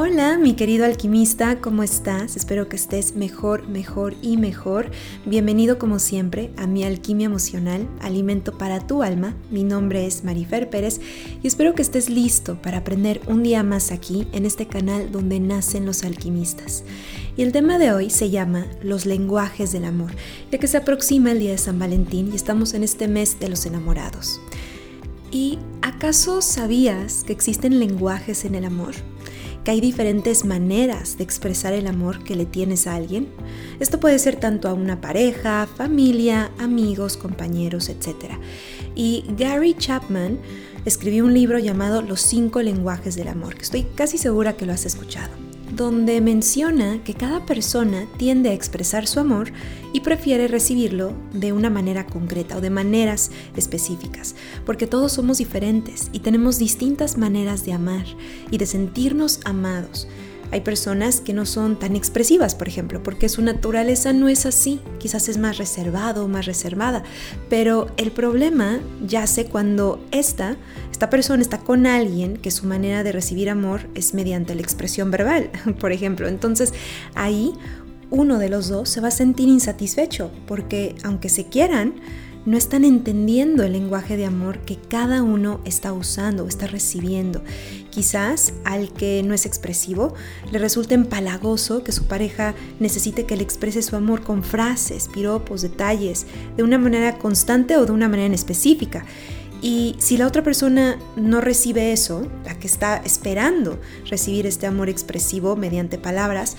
Hola, mi querido alquimista, ¿cómo estás? Espero que estés mejor, mejor y mejor. Bienvenido como siempre a mi alquimia emocional, alimento para tu alma. Mi nombre es Marifer Pérez y espero que estés listo para aprender un día más aquí en este canal donde nacen los alquimistas. Y el tema de hoy se llama los lenguajes del amor, ya que se aproxima el día de San Valentín y estamos en este mes de los enamorados. ¿Y acaso sabías que existen lenguajes en el amor? Hay diferentes maneras de expresar el amor que le tienes a alguien. Esto puede ser tanto a una pareja, familia, amigos, compañeros, etc. Y Gary Chapman escribió un libro llamado Los cinco lenguajes del amor, que estoy casi segura que lo has escuchado donde menciona que cada persona tiende a expresar su amor y prefiere recibirlo de una manera concreta o de maneras específicas, porque todos somos diferentes y tenemos distintas maneras de amar y de sentirnos amados. Hay personas que no son tan expresivas, por ejemplo, porque su naturaleza no es así. Quizás es más reservado más reservada. Pero el problema yace cuando esta, esta persona está con alguien que su manera de recibir amor es mediante la expresión verbal, por ejemplo. Entonces ahí uno de los dos se va a sentir insatisfecho porque aunque se quieran, no están entendiendo el lenguaje de amor que cada uno está usando o está recibiendo. Quizás al que no es expresivo le resulte empalagoso que su pareja necesite que le exprese su amor con frases, piropos, detalles, de una manera constante o de una manera específica. Y si la otra persona no recibe eso, la que está esperando recibir este amor expresivo mediante palabras,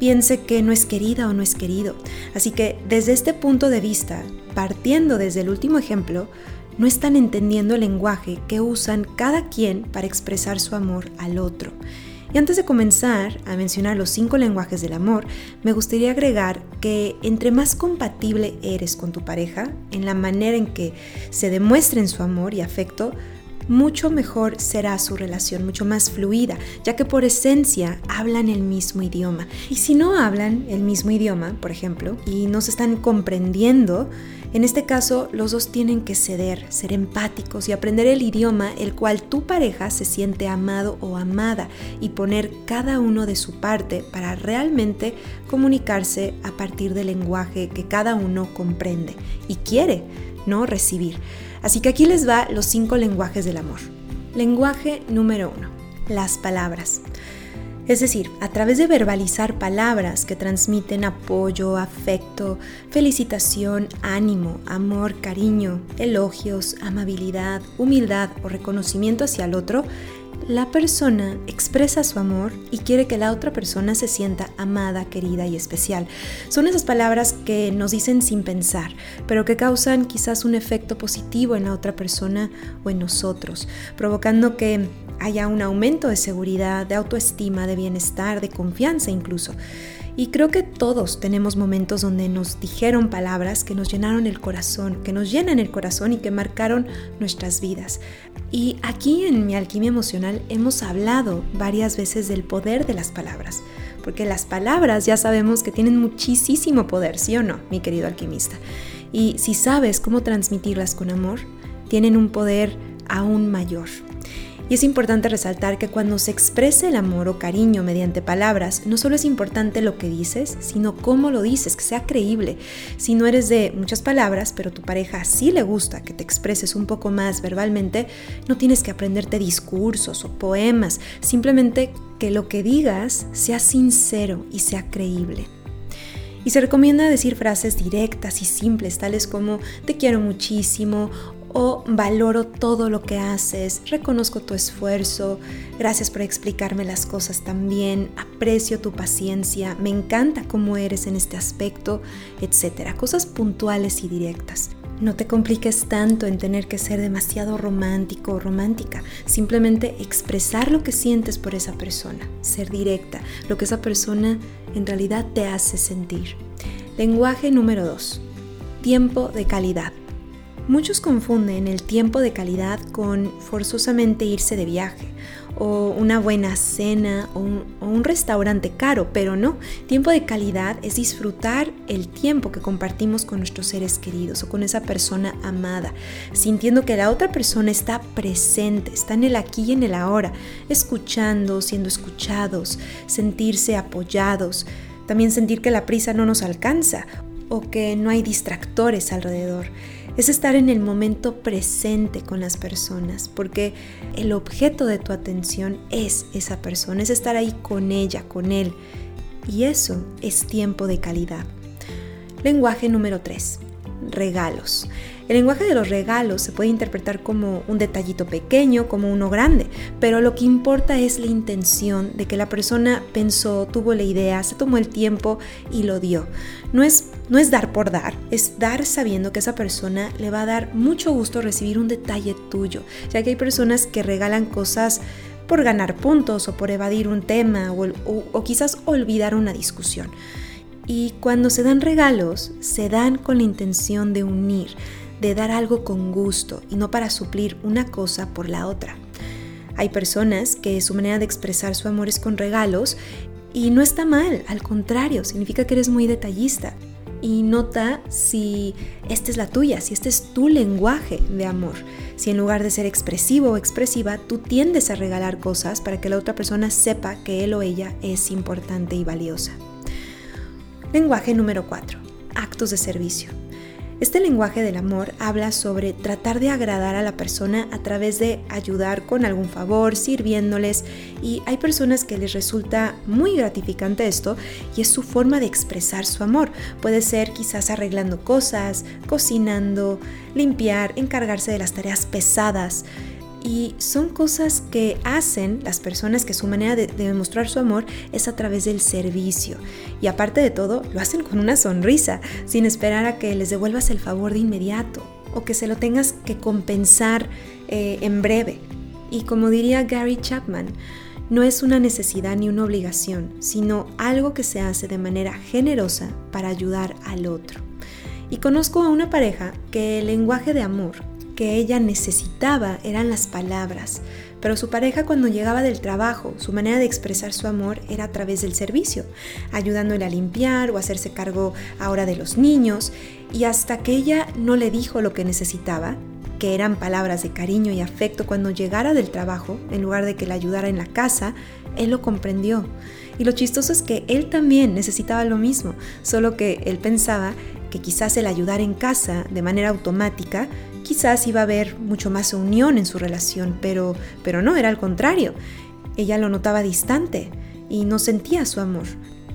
piense que no es querida o no es querido. Así que desde este punto de vista, partiendo desde el último ejemplo, no están entendiendo el lenguaje que usan cada quien para expresar su amor al otro. Y antes de comenzar a mencionar los cinco lenguajes del amor, me gustaría agregar que entre más compatible eres con tu pareja, en la manera en que se demuestren su amor y afecto, mucho mejor será su relación, mucho más fluida, ya que por esencia hablan el mismo idioma. Y si no hablan el mismo idioma, por ejemplo, y no se están comprendiendo, en este caso, los dos tienen que ceder, ser empáticos y aprender el idioma el cual tu pareja se siente amado o amada y poner cada uno de su parte para realmente comunicarse a partir del lenguaje que cada uno comprende y quiere, no recibir. Así que aquí les va los cinco lenguajes del amor. Lenguaje número uno, las palabras. Es decir, a través de verbalizar palabras que transmiten apoyo, afecto, felicitación, ánimo, amor, cariño, elogios, amabilidad, humildad o reconocimiento hacia el otro, la persona expresa su amor y quiere que la otra persona se sienta amada, querida y especial. Son esas palabras que nos dicen sin pensar, pero que causan quizás un efecto positivo en la otra persona o en nosotros, provocando que haya un aumento de seguridad, de autoestima, de bienestar, de confianza incluso. Y creo que todos tenemos momentos donde nos dijeron palabras que nos llenaron el corazón, que nos llenan el corazón y que marcaron nuestras vidas. Y aquí en mi alquimia emocional hemos hablado varias veces del poder de las palabras, porque las palabras ya sabemos que tienen muchísimo poder, ¿sí o no, mi querido alquimista? Y si sabes cómo transmitirlas con amor, tienen un poder aún mayor. Y es importante resaltar que cuando se exprese el amor o cariño mediante palabras, no solo es importante lo que dices, sino cómo lo dices, que sea creíble. Si no eres de muchas palabras, pero tu pareja sí le gusta que te expreses un poco más verbalmente, no tienes que aprenderte discursos o poemas, simplemente que lo que digas sea sincero y sea creíble. Y se recomienda decir frases directas y simples, tales como te quiero muchísimo o valoro todo lo que haces, reconozco tu esfuerzo, gracias por explicarme las cosas también, aprecio tu paciencia, me encanta cómo eres en este aspecto, etcétera. Cosas puntuales y directas. No te compliques tanto en tener que ser demasiado romántico o romántica. Simplemente expresar lo que sientes por esa persona. Ser directa. Lo que esa persona en realidad te hace sentir. Lenguaje número 2. Tiempo de calidad. Muchos confunden el tiempo de calidad con forzosamente irse de viaje o una buena cena o un, restaurante caro, pero no. Tiempo de calidad es disfrutar el tiempo que compartimos con nuestros seres queridos o con esa persona amada, sintiendo que la otra persona está presente, está en el aquí y en el ahora, escuchando, siendo escuchados, sentirse apoyados, también sentir que la prisa no nos alcanza o que no hay distractores alrededor es estar en el momento presente con las personas, porque el objeto de tu atención es esa persona, es estar ahí con ella, con él. Y eso es tiempo de calidad. Lenguaje número 3 regalos. El lenguaje de los regalos se puede interpretar como un detallito pequeño, como uno grande, pero lo que importa es la intención de que la persona pensó, tuvo la idea, se tomó el tiempo y lo dio. No es, no es dar por dar, es dar sabiendo que esa persona le va a dar mucho gusto recibir un detalle tuyo, ya que hay personas que regalan cosas por ganar puntos o por evadir un tema o, o quizás olvidar una discusión. Y cuando se dan regalos, se dan con la intención de unir, de dar algo con gusto y no para suplir una cosa por la otra. Hay personas que su manera de expresar su amor es con regalos y no está mal, al contrario, significa que eres muy detallista. Y nota si esta es la tuya, si este es tu lenguaje de amor. Si en lugar de ser expresivo o expresiva, tú tiendes a regalar cosas para que la otra persona sepa que él o ella es importante y valiosa. Lenguaje número 4. Actos de servicio. Este lenguaje del amor habla sobre tratar de agradar a la persona a través de ayudar con algún favor, sirviéndoles y hay personas que les resulta muy gratificante esto y es su forma de expresar su amor. Puede ser quizás arreglando cosas, cocinando, limpiar, encargarse de las tareas pesadas y son cosas que hacen las personas que su manera de, demostrar su amor es a través del servicio. Y aparte de todo, lo hacen con una sonrisa, sin esperar a que les devuelvas el favor de inmediato o que se lo tengas que compensar eh, en breve. Y como diría Gary Chapman, no es una necesidad ni una obligación, sino algo que se hace de manera generosa para ayudar al otro. Y conozco a una pareja que el lenguaje de amor que ella necesitaba eran las palabras, pero su pareja cuando llegaba del trabajo, su manera de expresar su amor era a través del servicio, ayudándole a limpiar o hacerse cargo ahora de los niños, y hasta que ella no le dijo lo que necesitaba, que eran palabras de cariño y afecto cuando llegara del trabajo, en lugar de que la ayudara en la casa, él lo comprendió. Y lo chistoso es que él también necesitaba lo mismo, solo que él pensaba que quizás el ayudar en casa de manera automática quizás iba a haber mucho más unión en su relación, pero, pero no, era al contrario. Ella lo notaba distante y no sentía su amor.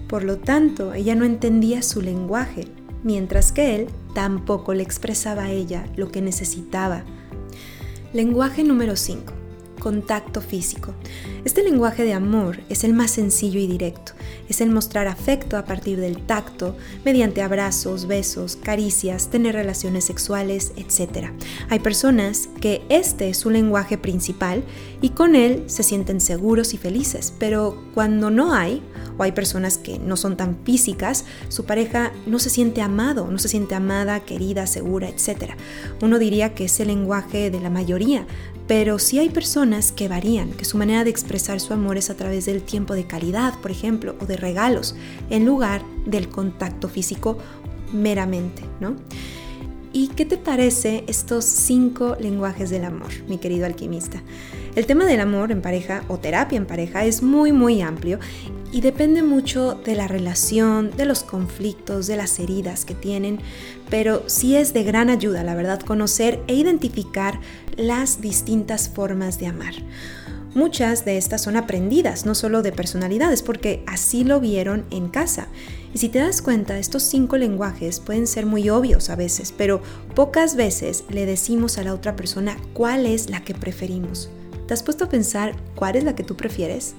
Por lo tanto, ella no entendía su lenguaje, mientras que él tampoco le expresaba a ella lo que necesitaba. Lenguaje número 5 contacto físico. Este lenguaje de amor es el más sencillo y directo. Es el mostrar afecto a partir del tacto, mediante abrazos, besos, caricias, tener relaciones sexuales, etc. Hay personas que este es su lenguaje principal y con él se sienten seguros y felices, pero cuando no hay, o hay personas que no son tan físicas, su pareja no se siente amado, no se siente amada, querida, segura, etc. Uno diría que es el lenguaje de la mayoría, pero sí hay personas que varían, que su manera de expresar su amor es a través del tiempo de calidad, por ejemplo, o de regalos, en lugar del contacto físico meramente, ¿no? ¿Y qué te parece estos cinco lenguajes del amor, mi querido alquimista? El tema del amor en pareja o terapia en pareja es muy muy amplio y depende mucho de la relación, de los conflictos, de las heridas que tienen, pero sí es de gran ayuda, la verdad, conocer e identificar las distintas formas de amar. Muchas de estas son aprendidas, no solo de personalidades, porque así lo vieron en casa. Y si te das cuenta, estos cinco lenguajes pueden ser muy obvios a veces, pero pocas veces le decimos a la otra persona cuál es la que preferimos. ¿Te has puesto a pensar cuál es la que tú prefieres?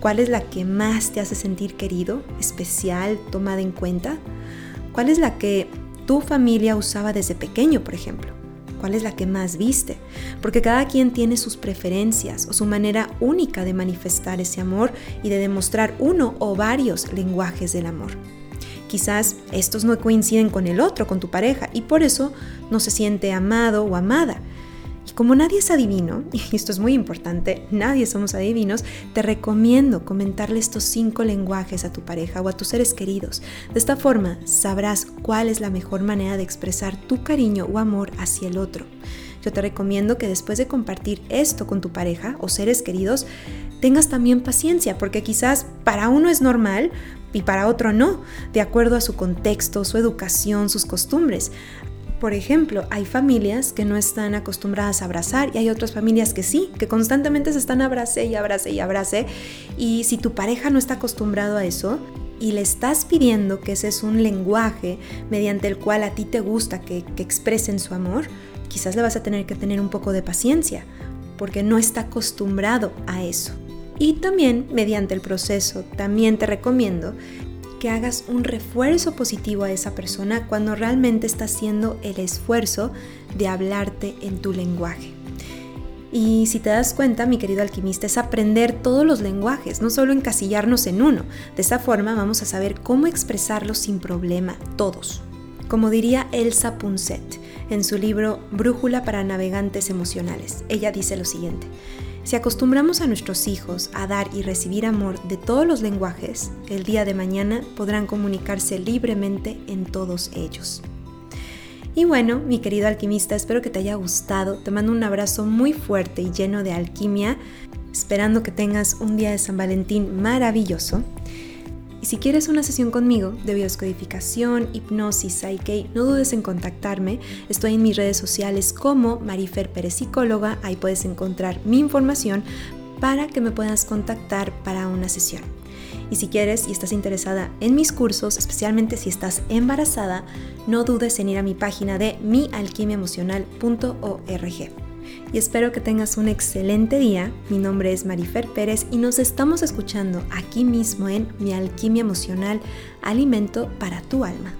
¿Cuál es la que más te hace sentir querido, especial, tomada en cuenta? ¿Cuál es la que tu familia usaba desde pequeño, por ejemplo? cuál es la que más viste, porque cada quien tiene sus preferencias o su manera única de manifestar ese amor y de demostrar uno o varios lenguajes del amor. Quizás estos no coinciden con el otro, con tu pareja, y por eso no se siente amado o amada. Como nadie es adivino, y esto es muy importante, nadie somos adivinos, te recomiendo comentarle estos cinco lenguajes a tu pareja o a tus seres queridos. De esta forma sabrás cuál es la mejor manera de expresar tu cariño o amor hacia el otro. Yo te recomiendo que después de compartir esto con tu pareja o seres queridos, tengas también paciencia, porque quizás para uno es normal, y para otro no, de acuerdo a su contexto, su educación, sus costumbres. Por ejemplo, hay familias que no están acostumbradas a abrazar y hay otras familias que sí, que constantemente se están abrace y abrace y abrace. Y si tu pareja no está acostumbrado a eso y le estás pidiendo que ese es un lenguaje mediante el cual a ti te gusta que, que expresen su amor, quizás le vas a tener que tener un poco de paciencia porque no está acostumbrado a eso. Y también mediante el proceso, también te recomiendo que hagas un refuerzo positivo a esa persona cuando realmente está haciendo el esfuerzo de hablarte en tu lenguaje. Y si te das cuenta, mi querido alquimista, es aprender todos los lenguajes, no solo encasillarnos en uno. De esa forma vamos a saber cómo expresarlos sin problema, todos. Como diría Elsa Punset en su libro Brújula para Navegantes Emocionales, ella dice lo siguiente. Si acostumbramos a nuestros hijos a dar y recibir amor de todos los lenguajes, el día de mañana podrán comunicarse libremente en todos ellos. Y bueno, mi querido alquimista, espero que te haya gustado. Te mando un abrazo muy fuerte y lleno de alquimia, esperando que tengas un día de San Valentín maravilloso. Y si quieres una sesión conmigo de bioscodificación, hipnosis, Psyche, no dudes en contactarme. Estoy en mis redes sociales como Marifer Pérez Psicóloga. Ahí puedes encontrar mi información para que me puedas contactar para una sesión. Y si quieres y estás interesada en mis cursos, especialmente si estás embarazada, no dudes en ir a mi página de mialquimiaemocional.org y espero que tengas un excelente día. Mi nombre es Marifer Pérez y nos estamos escuchando aquí mismo en Mi Alquimia Emocional, Alimento para tu Alma.